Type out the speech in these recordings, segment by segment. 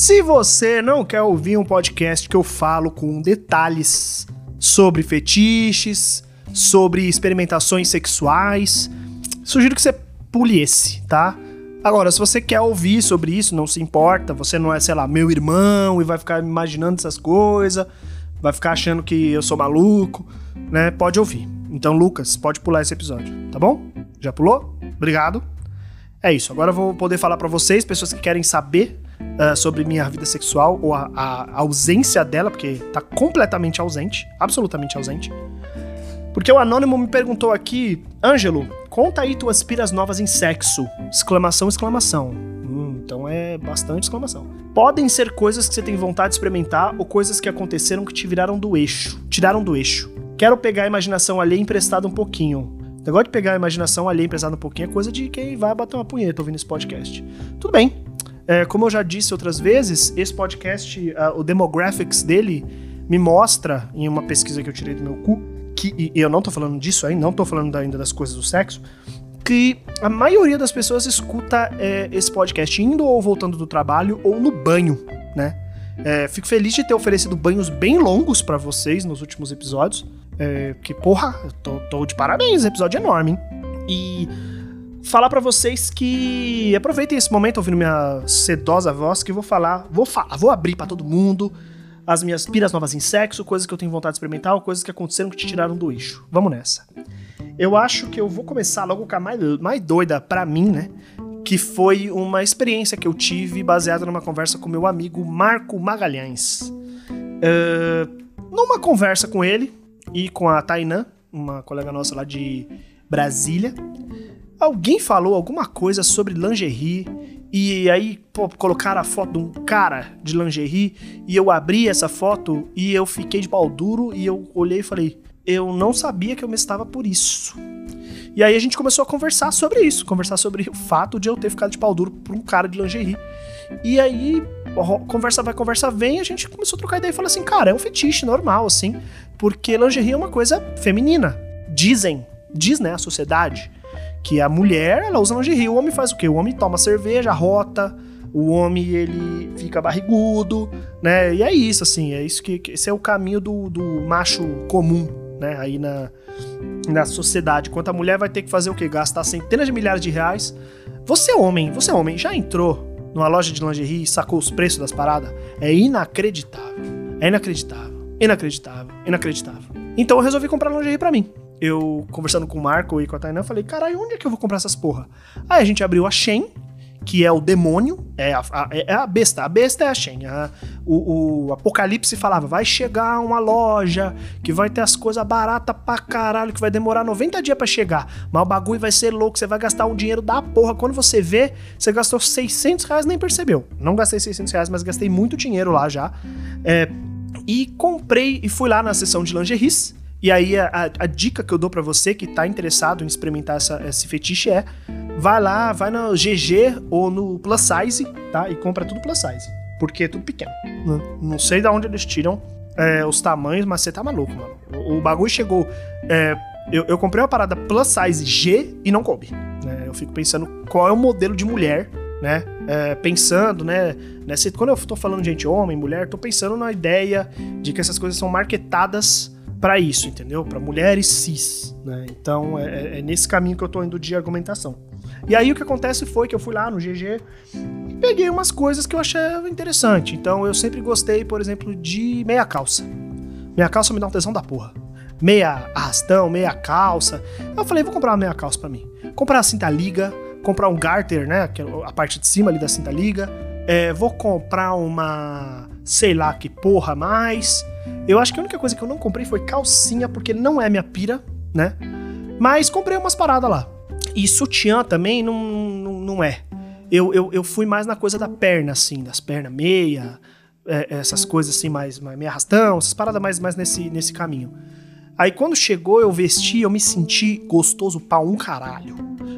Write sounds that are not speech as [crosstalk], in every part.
Se você não quer ouvir um podcast que eu falo com detalhes sobre fetiches, sobre experimentações sexuais, sugiro que você pule esse, tá? Agora, se você quer ouvir sobre isso, não se importa, você não é, sei lá, meu irmão e vai ficar imaginando essas coisas, vai ficar achando que eu sou maluco, né? Pode ouvir. Então, Lucas, pode pular esse episódio, tá bom? Já pulou? Obrigado. É isso. Agora eu vou poder falar para vocês, pessoas que querem saber uh, sobre minha vida sexual ou a, a, ausência dela, porque tá completamente ausente, absolutamente ausente. Porque o anônimo me perguntou aqui, Ângelo, conta aí tuas piras novas em sexo. Exclamação, exclamação. Hum, então é bastante exclamação. Podem ser coisas que você tem vontade de experimentar ou coisas que aconteceram que te viraram do eixo. Tiraram do eixo. Quero pegar a imaginação alheia emprestada um pouquinho. O negócio de pegar a imaginação alheia emprestada um pouquinho é coisa de quem vai bater uma punheta ouvindo esse podcast. Tudo bem. É, como eu já disse outras vezes, esse podcast, uh, o demographics dele, me mostra, em uma pesquisa que eu tirei do meu cu, que, e eu não tô falando disso ainda, não tô falando ainda das coisas do sexo, que a maioria das pessoas escuta é, esse podcast indo ou voltando do trabalho ou no banho, né? É, fico feliz de ter oferecido banhos bem longos para vocês nos últimos episódios. É, que, porra, tô, tô de parabéns, episódio é enorme, hein? E falar para vocês que aproveitem esse momento ouvindo minha sedosa voz que eu vou falar, vou falar, vou abrir para todo mundo as minhas piras novas em sexo, coisas que eu tenho vontade de experimentar, coisas que aconteceram que te tiraram do eixo. Vamos nessa. Eu acho que eu vou começar logo com a mais, mais doida para mim, né? Que foi uma experiência que eu tive baseada numa conversa com meu amigo Marco Magalhães. Uh, numa conversa com ele e com a Tainã, uma colega nossa lá de Brasília, alguém falou alguma coisa sobre lingerie e aí, pô, colocaram a foto de um cara de lingerie e eu abri essa foto e eu fiquei de pau duro e eu olhei e falei: eu não sabia que eu me estava por isso. E aí a gente começou a conversar sobre isso, conversar sobre o fato de eu ter ficado de pau duro por um cara de lingerie. E aí, conversa vai, conversa vem, a gente começou a trocar ideia e falou assim: cara, é um fetiche normal, assim, porque lingerie é uma coisa feminina. Dizem, diz, né, a sociedade que a mulher, ela usa lingerie. O homem faz o quê? O homem toma cerveja, rota. O homem, ele fica barrigudo, né? E é isso, assim. É isso que... Esse é o caminho do, do macho comum, né? Aí na, na sociedade. Enquanto a mulher vai ter que fazer o quê? Gastar centenas de milhares de reais. Você é homem, você é homem, já entrou numa loja de lingerie e sacou os preços das paradas? É inacreditável. É inacreditável. Inacreditável. Inacreditável. Então eu resolvi comprar lingerie para mim eu conversando com o Marco e com a Tainá, falei, caralho, onde é que eu vou comprar essas porra? Aí a gente abriu a Shen, que é o demônio, é a, a, é a besta, a besta é a Shen. A, o, o, Apocalipse falava, vai chegar uma loja que vai ter as coisas baratas pra caralho, que vai demorar 90 dias para chegar, mas o bagulho vai ser louco, você vai gastar um dinheiro da porra. Quando você vê, você gastou 600 reais nem percebeu. Não gastei 600 reais, mas gastei muito dinheiro lá já. É, e comprei e fui lá na seção de lingeries e aí a, a, dica que eu dou para você que tá interessado em experimentar essa, esse fetiche é vai lá, vai no GG ou no Plus Size, tá? E compra tudo Plus Size. Porque é tudo pequeno. Né? Não sei de onde eles tiram é, os tamanhos, mas você tá maluco, mano. O, o bagulho chegou. É, eu, eu, comprei uma parada Plus Size G e não coube. Né? Eu fico pensando qual é o modelo de mulher né? É, pensando, né? Nessa, quando eu tô falando de gente homem, mulher, tô pensando na ideia de que essas coisas são marketadas para isso, entendeu? Para mulheres cis, né? Então é, é, é, nesse caminho que eu tô indo de argumentação. E aí o que acontece foi que eu fui lá no GG e peguei umas coisas que eu achei interessante. Então eu sempre gostei, por exemplo, de meia calça. Meia calça me dá uma tesão da porra. Meia arrastão, meia calça. Eu falei, vou comprar uma meia calça para mim. Comprar a cinta liga, comprar um garter, né? É a parte de cima ali da cinta liga. É, vou comprar uma, sei lá que porra mais. Eu acho que a única coisa que eu não comprei foi calcinha, porque não é minha pira, né? Mas comprei umas paradas lá. E sutiã também não, não, não é. Eu, eu, eu fui mais na coisa da perna, assim, das pernas meia, é, essas coisas assim, mais, mais meio arrastão, essas paradas mais, mais nesse, nesse caminho. Aí quando chegou, eu vesti, eu me senti gostoso pra um caralho.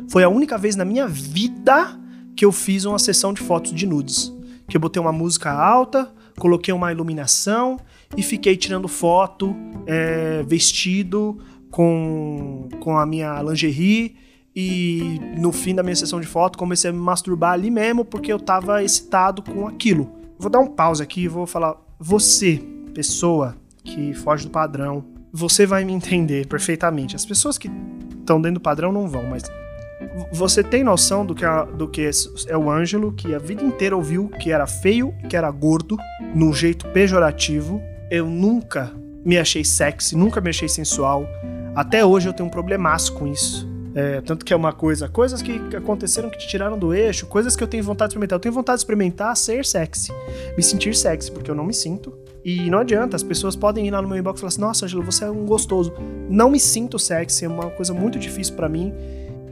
Foi a única vez na minha vida que eu fiz uma sessão de fotos de nudes. Que eu botei uma música alta, coloquei uma iluminação e fiquei tirando foto é, vestido com, com a minha lingerie e no fim da minha sessão de foto comecei a me masturbar ali mesmo porque eu tava excitado com aquilo. vou dar um pause aqui e vou falar. Você, pessoa que foge do padrão, você vai me entender perfeitamente. As pessoas que estão dentro do padrão não vão, mas você tem noção do que, é, do que é o Ângelo, que a vida inteira ouviu que era feio, que era gordo, num jeito pejorativo. Eu nunca me achei sexy, nunca me achei sensual. Até hoje eu tenho um problemaço com isso. É, tanto que é uma coisa, coisas que aconteceram que te tiraram do eixo, coisas que eu tenho vontade de experimentar. Eu tenho vontade de experimentar ser sexy, me sentir sexy, porque eu não me sinto. E não adianta, as pessoas podem ir lá no meu inbox e falar assim: Nossa, Angelo, você é um gostoso. Não me sinto sexy, é uma coisa muito difícil para mim.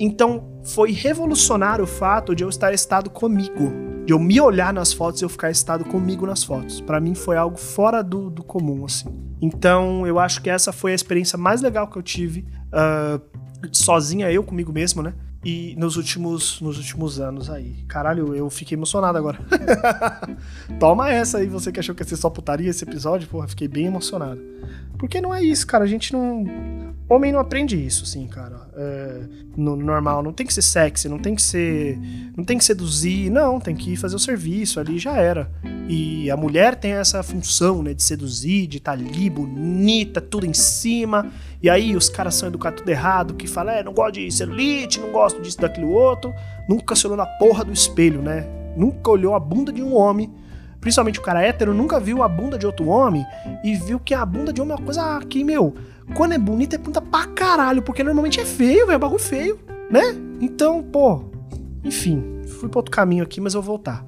Então, foi revolucionário o fato de eu estar estado comigo, de eu me olhar nas fotos e eu ficar estado comigo nas fotos. Para mim foi algo fora do, do comum, assim. Então, eu acho que essa foi a experiência mais legal que eu tive, uh, sozinha, eu comigo mesmo, né? E nos últimos, nos últimos anos aí. Caralho, eu fiquei emocionado agora. [laughs] Toma essa aí, você que achou que ia ser só putaria esse episódio, porra, fiquei bem emocionado. Porque não é isso, cara. A gente não. Homem não aprende isso, assim, cara. É, no normal, não tem que ser sexy, não tem que ser. Não tem que seduzir, não, tem que fazer o serviço ali já era. E a mulher tem essa função, né, de seduzir, de estar tá ali, bonita, tudo em cima. E aí os caras são educados tudo errado, que falam, é, não gosto de celulite, não gosto disso, daquilo outro. Nunca se olhou na porra do espelho, né? Nunca olhou a bunda de um homem principalmente o cara hétero, nunca viu a bunda de outro homem e viu que a bunda de homem é uma coisa que, meu, quando é bonita é puta pra caralho, porque normalmente é feio, velho, é bagulho feio, né? Então, pô, enfim, fui pra outro caminho aqui, mas eu vou voltar.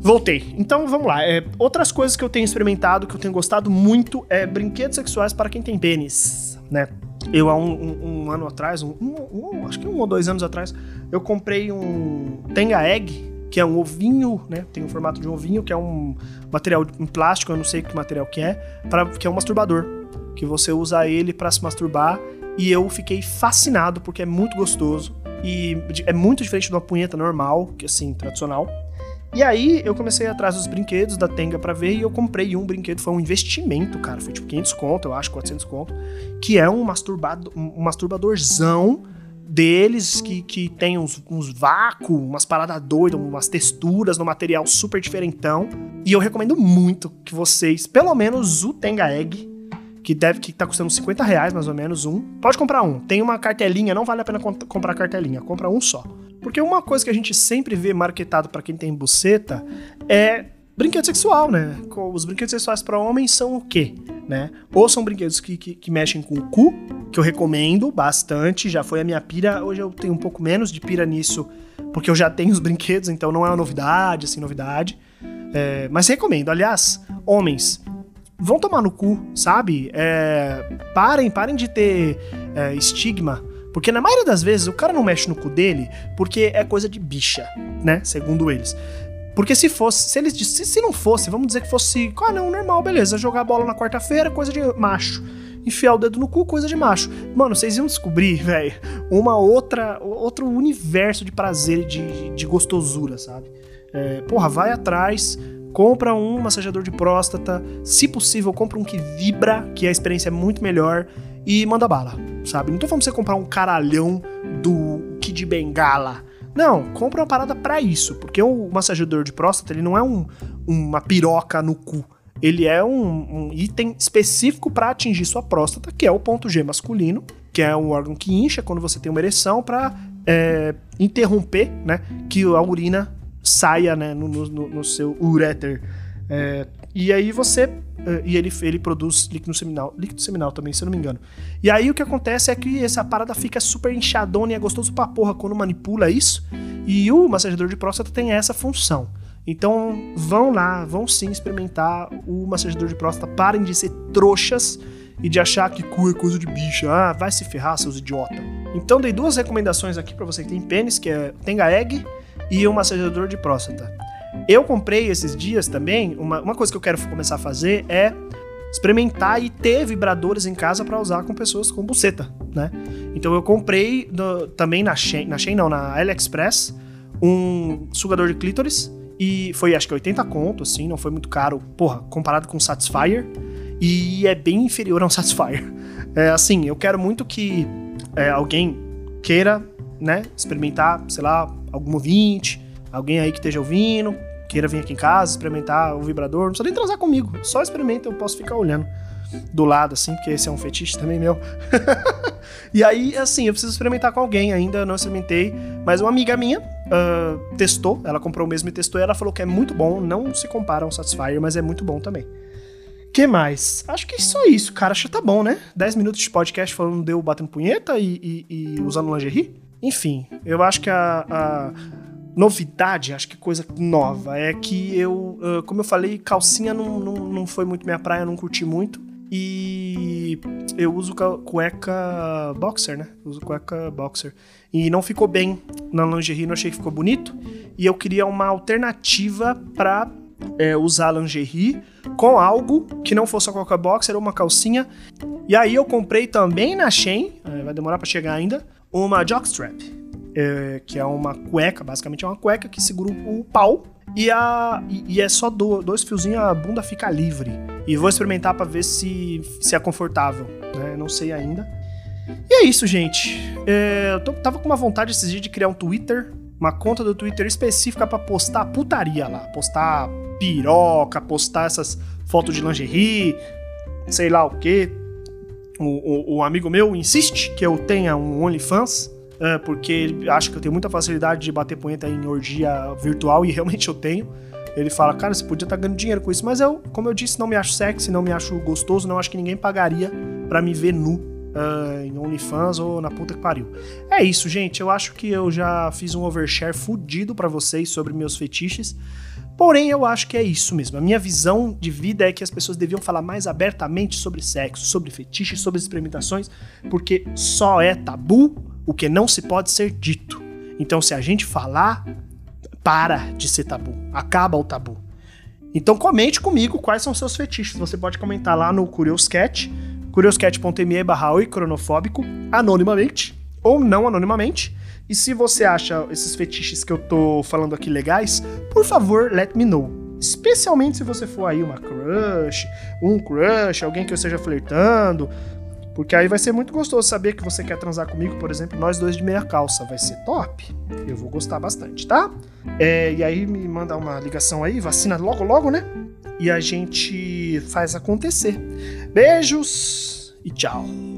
Voltei. Então vamos lá. É, outras coisas que eu tenho experimentado, que eu tenho gostado muito, é brinquedos sexuais para quem tem pênis, né? Eu, há um, um, um ano atrás, um, um, acho que um ou dois anos atrás, eu comprei um Tenga Egg, que é um ovinho, né? Tem o formato de um ovinho, que é um material em plástico, eu não sei que material que é, pra, que é um masturbador. Que você usa ele para se masturbar. E eu fiquei fascinado porque é muito gostoso. E é muito diferente de uma punheta normal, que assim, tradicional. E aí eu comecei atrás dos brinquedos da Tenga para ver e eu comprei um brinquedo, foi um investimento, cara, foi tipo 500 conto, eu acho, 400 conto, que é um masturbado, um masturbadorzão deles que, que tem uns, uns vácuos, umas paradas doidas, umas texturas no material super diferentão. E eu recomendo muito que vocês, pelo menos o Tenga Egg, que deve que tá custando 50 reais mais ou menos um. Pode comprar um. Tem uma cartelinha, não vale a pena comprar cartelinha, compra um só. Porque uma coisa que a gente sempre vê marketado para quem tem buceta é brinquedo sexual, né? Os brinquedos sexuais para homens são o quê? Né? Ou são brinquedos que, que, que, mexem com o cu, que eu recomendo bastante, já foi a minha pira, hoje eu tenho um pouco menos de pira nisso, porque eu já tenho os brinquedos, então não é uma novidade, assim, novidade. É, mas recomendo. Aliás, homens, vão tomar no cu, sabe? É, parem, parem de ter é, estigma. Porque na maioria das vezes o cara não mexe no cu dele porque é coisa de bicha, né? Segundo eles. Porque se fosse, se eles se, se não fosse, vamos dizer que fosse, ah, não, normal, beleza, jogar bola na quarta-feira, coisa de macho. Enfiar o dedo no cu, coisa de macho. Mano, vocês iam descobrir, [laughs] velho, uma outra, outro universo de prazer e de, de gostosura, sabe? É, porra, vai atrás, compra um massageador de próstata, se possível, compra um que vibra, que a experiência é muito melhor, e manda bala, sabe? Não tô falando pra você comprar um caralhão do Kid Bengala não, compra uma parada para isso, porque o massageador de próstata ele não é um, uma piroca no cu. Ele é um, um item específico para atingir sua próstata, que é o ponto G masculino, que é um órgão que incha quando você tem uma ereção para é, interromper, né, que a urina saia, né, no, no, no seu uréter. É, e aí você Uh, e ele, ele produz líquido seminal, líquido seminal também, se eu não me engano. E aí o que acontece é que essa parada fica super inchadona e é gostoso pra porra quando manipula isso. E o massageador de próstata tem essa função. Então vão lá, vão sim experimentar o massageador de próstata. Parem de ser trouxas e de achar que cu é coisa de bicha. Ah, vai se ferrar, seus idiota. Então dei duas recomendações aqui para você que tem pênis, que é Tenga Egg e o massageador de próstata. Eu comprei esses dias também, uma, uma coisa que eu quero começar a fazer é experimentar e ter vibradores em casa para usar com pessoas com buceta, né? Então eu comprei do, também na Shein, na Shein não, na AliExpress, um sugador de clítoris e foi acho que 80 conto, assim, não foi muito caro, porra, comparado com o Satisfyer e é bem inferior ao Satisfyer. [laughs] É assim, eu quero muito que é, alguém queira, né, experimentar, sei lá, algum ouvinte, alguém aí que esteja ouvindo, queira vir aqui em casa, experimentar o vibrador, não precisa nem transar comigo. Só experimenta, eu posso ficar olhando do lado, assim, porque esse é um fetiche também meu. [laughs] e aí, assim, eu preciso experimentar com alguém, ainda não experimentei, mas uma amiga minha uh, testou, ela comprou o mesmo e testou, e ela falou que é muito bom, não se compara ao Satisfyer, mas é muito bom também. que mais? Acho que é só isso, cara, acho que tá bom, né? 10 minutos de podcast falando deu batendo punheta e, e, e usando lingerie? Enfim, eu acho que a, a novidade, acho que coisa nova, é que eu, uh, como eu falei, calcinha não, não, não foi muito minha praia, não curti muito. E eu uso cueca boxer, né? Eu uso cueca boxer. E não ficou bem na lingerie, não achei que ficou bonito. E eu queria uma alternativa para é, usar lingerie com algo que não fosse a cueca boxer ou uma calcinha. E aí eu comprei também na Shein, é, vai demorar para chegar ainda, uma jockstrap. É, que é uma cueca, basicamente é uma cueca que segura o pau e, a, e é só do, dois fiozinhos, a bunda fica livre. E vou experimentar para ver se, se é confortável, né? Não sei ainda. E é isso, gente. É, eu tô, tava com uma vontade esses dias de criar um Twitter, uma conta do Twitter específica para postar putaria lá. Postar piroca, postar essas fotos de lingerie, sei lá o que. O, o, o amigo meu insiste que eu tenha um OnlyFans uh, porque ele acha que eu tenho muita facilidade de bater punheta em orgia virtual e realmente eu tenho. Ele fala, cara, você podia estar tá ganhando dinheiro com isso, mas eu, como eu disse, não me acho sexy, não me acho gostoso, não acho que ninguém pagaria para me ver nu uh, em OnlyFans ou na puta que pariu. É isso, gente. Eu acho que eu já fiz um overshare fudido para vocês sobre meus fetiches. Porém, eu acho que é isso mesmo. A minha visão de vida é que as pessoas deviam falar mais abertamente sobre sexo, sobre fetiches, sobre experimentações, porque só é tabu o que não se pode ser dito. Então, se a gente falar, para de ser tabu, acaba o tabu. Então, comente comigo quais são seus fetiches. Você pode comentar lá no Curioscat, curioscat.me barra cronofóbico, anonimamente ou não anonimamente. E se você acha esses fetiches que eu tô falando aqui legais, por favor, let me know. Especialmente se você for aí uma crush, um crush, alguém que eu esteja flertando, porque aí vai ser muito gostoso saber que você quer transar comigo, por exemplo, nós dois de meia calça. Vai ser top. Eu vou gostar bastante, tá? É, e aí me manda uma ligação aí, vacina logo, logo, né? E a gente faz acontecer. Beijos e tchau.